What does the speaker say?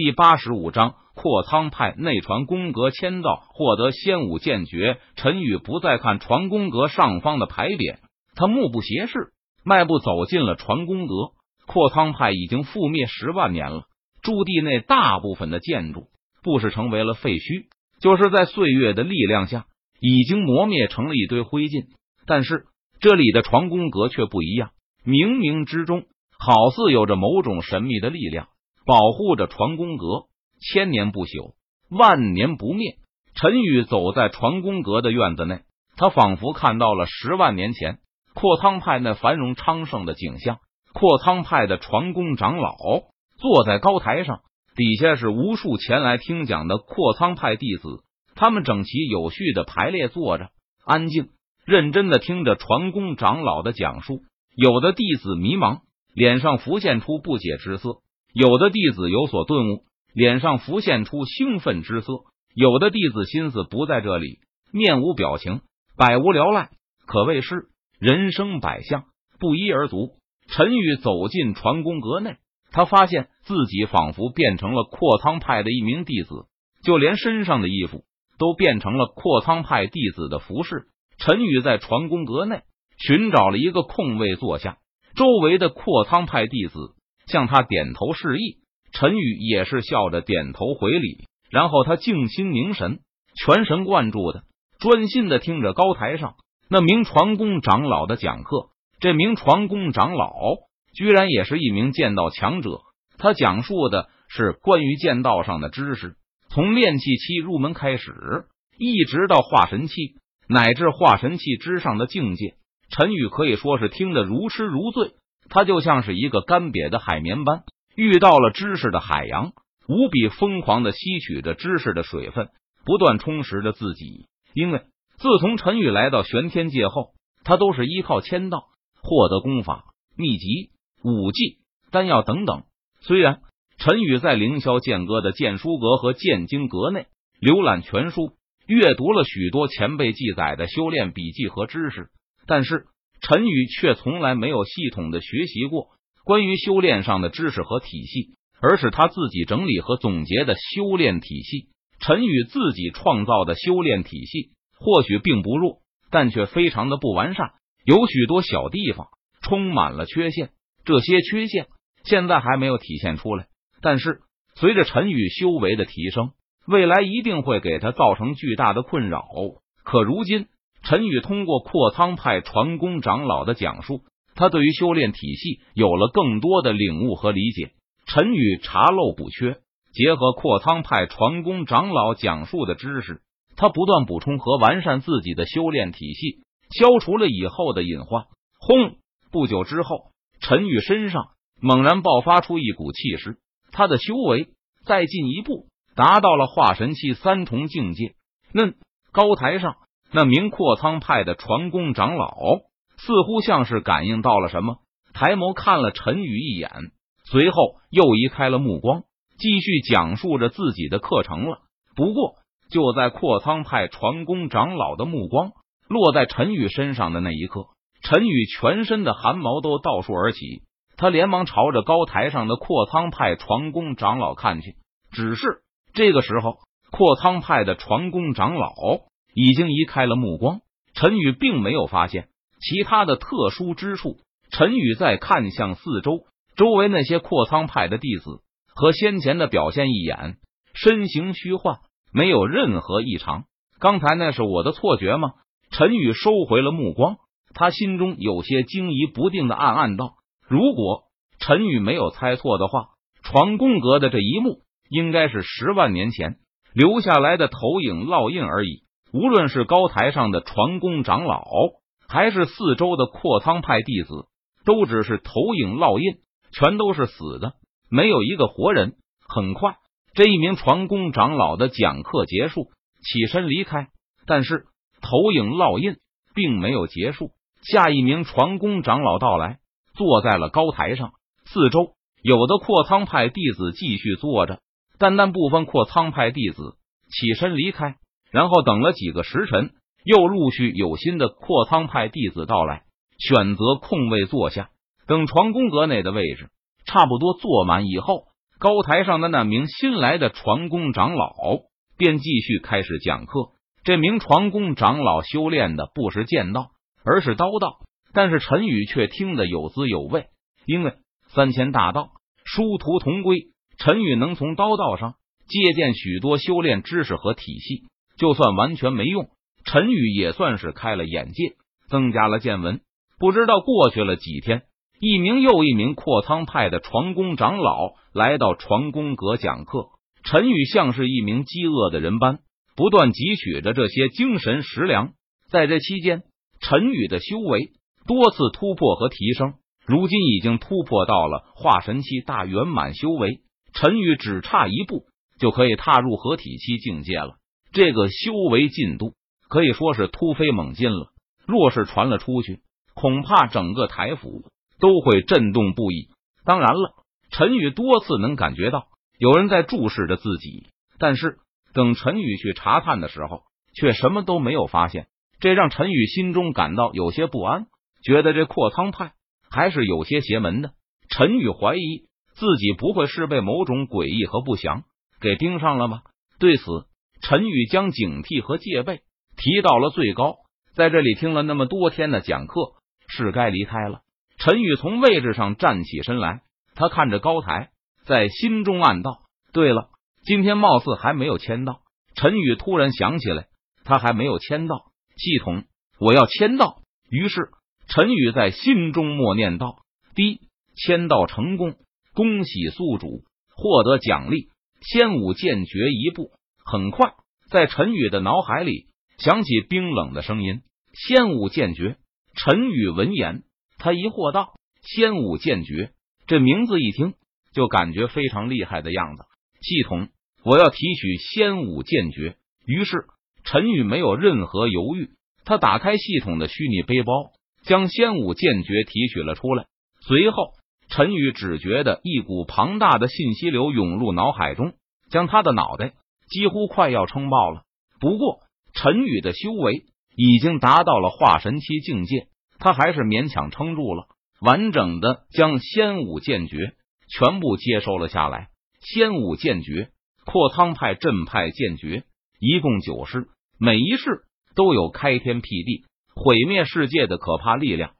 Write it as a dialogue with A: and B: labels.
A: 第八十五章扩仓派内传宫阁签到，获得仙武剑诀。陈宇不再看传宫阁上方的牌匾，他目不斜视，迈步走进了传宫阁。扩仓派已经覆灭十万年了，驻地内大部分的建筑不是成为了废墟，就是在岁月的力量下已经磨灭成了一堆灰烬。但是这里的传宫阁却不一样，冥冥之中好似有着某种神秘的力量。保护着传功阁，千年不朽，万年不灭。陈宇走在传功阁的院子内，他仿佛看到了十万年前阔苍派那繁荣昌盛的景象。阔苍派的传功长老坐在高台上，底下是无数前来听讲的阔苍派弟子，他们整齐有序的排列坐着，安静认真的听着传宫长老的讲述。有的弟子迷茫，脸上浮现出不解之色。有的弟子有所顿悟，脸上浮现出兴奋之色；有的弟子心思不在这里，面无表情，百无聊赖，可谓是人生百相，不一而足。陈宇走进传宫阁内，他发现自己仿佛变成了阔苍派的一名弟子，就连身上的衣服都变成了阔苍派弟子的服饰。陈宇在传宫阁内寻找了一个空位坐下，周围的阔苍派弟子。向他点头示意，陈宇也是笑着点头回礼。然后他静心凝神，全神贯注的、专心的听着高台上那名传功长老的讲课。这名传功长老居然也是一名剑道强者，他讲述的是关于剑道上的知识，从炼气期入门开始，一直到化神期，乃至化神期之上的境界。陈宇可以说是听得如痴如醉。他就像是一个干瘪的海绵般，遇到了知识的海洋，无比疯狂的吸取着知识的水分，不断充实着自己。因为自从陈宇来到玄天界后，他都是依靠签到获得功法、秘籍、武技、丹药等等。虽然陈宇在凌霄剑阁的剑书阁和剑经阁内浏览全书，阅读了许多前辈记载的修炼笔记和知识，但是。陈宇却从来没有系统的学习过关于修炼上的知识和体系，而是他自己整理和总结的修炼体系。陈宇自己创造的修炼体系或许并不弱，但却非常的不完善，有许多小地方充满了缺陷。这些缺陷现在还没有体现出来，但是随着陈宇修为的提升，未来一定会给他造成巨大的困扰。可如今。陈宇通过阔苍派传功长老的讲述，他对于修炼体系有了更多的领悟和理解。陈宇查漏补缺，结合阔苍派传功长老讲述的知识，他不断补充和完善自己的修炼体系，消除了以后的隐患。轰！不久之后，陈宇身上猛然爆发出一股气势，他的修为再进一步，达到了化神期三重境界。那高台上。那名阔苍派的船工长老似乎像是感应到了什么，抬眸看了陈宇一眼，随后又移开了目光，继续讲述着自己的课程了。不过，就在阔苍派船工长老的目光落在陈宇身上的那一刻，陈宇全身的汗毛都倒竖而起，他连忙朝着高台上的阔苍派船工长老看去。只是这个时候，阔苍派的船工长老。已经移开了目光，陈宇并没有发现其他的特殊之处。陈宇在看向四周，周围那些阔苍派的弟子和先前的表现一眼，身形虚幻，没有任何异常。刚才那是我的错觉吗？陈宇收回了目光，他心中有些惊疑不定的暗暗道：“如果陈宇没有猜错的话，传宫阁的这一幕应该是十万年前留下来的投影烙印而已。”无论是高台上的传功长老，还是四周的阔苍派弟子，都只是投影烙印，全都是死的，没有一个活人。很快，这一名传功长老的讲课结束，起身离开。但是，投影烙印并没有结束，下一名传功长老到来，坐在了高台上。四周有的阔苍派弟子继续坐着，但但部分阔苍派弟子起身离开。然后等了几个时辰，又陆续有新的阔苍派弟子到来，选择空位坐下。等传宫阁内的位置差不多坐满以后，高台上的那名新来的传功长老便继续开始讲课。这名传功长老修炼的不是剑道，而是刀道，但是陈宇却听得有滋有味，因为三千大道殊途同归，陈宇能从刀道上借鉴许多修炼知识和体系，就算完全没用，陈宇也算是开了眼界，增加了见闻。不知道过去了几天。一名又一名阔苍派的传功长老来到传功阁讲课，陈宇像是一名饥饿的人般，不断汲取着这些精神食粮。在这期间，陈宇的修为多次突破和提升，如今已经突破到了化神期大圆满修为。陈宇只差一步就可以踏入合体期境界了，这个修为进度可以说是突飞猛进了。若是传了出去，恐怕整个台府。都会震动不已。当然了，陈宇多次能感觉到有人在注视着自己，但是等陈宇去查探的时候，却什么都没有发现，这让陈宇心中感到有些不安，觉得这阔苍派还是有些邪门的。陈宇怀疑自己不会是被某种诡异和不祥给盯上了吗？对此，陈宇将警惕和戒备提到了最高。在这里听了那么多天的讲课，是该离开了。陈宇从位置上站起身来，他看着高台，在心中暗道：“对了，今天貌似还没有签到。”陈宇突然想起来，他还没有签到。系统，我要签到。于是，陈宇在心中默念道：“第签到成功，恭喜宿主获得奖励——仙武剑诀一部。”很快，在陈宇的脑海里响起冰冷的声音：“仙武剑诀。”陈宇闻言。他疑惑道：“仙武剑诀，这名字一听就感觉非常厉害的样子。”系统，我要提取仙武剑诀。于是陈宇没有任何犹豫，他打开系统的虚拟背包，将仙武剑诀提取了出来。随后，陈宇只觉得一股庞大的信息流涌入脑海中，将他的脑袋几乎快要撑爆了。不过，陈宇的修为已经达到了化神期境界。他还是勉强撑住了，完整的将仙武剑诀全部接收了下来。仙武剑诀，阔苍派镇派剑诀，一共九式，每一式都有开天辟地、毁灭世界的可怕力量。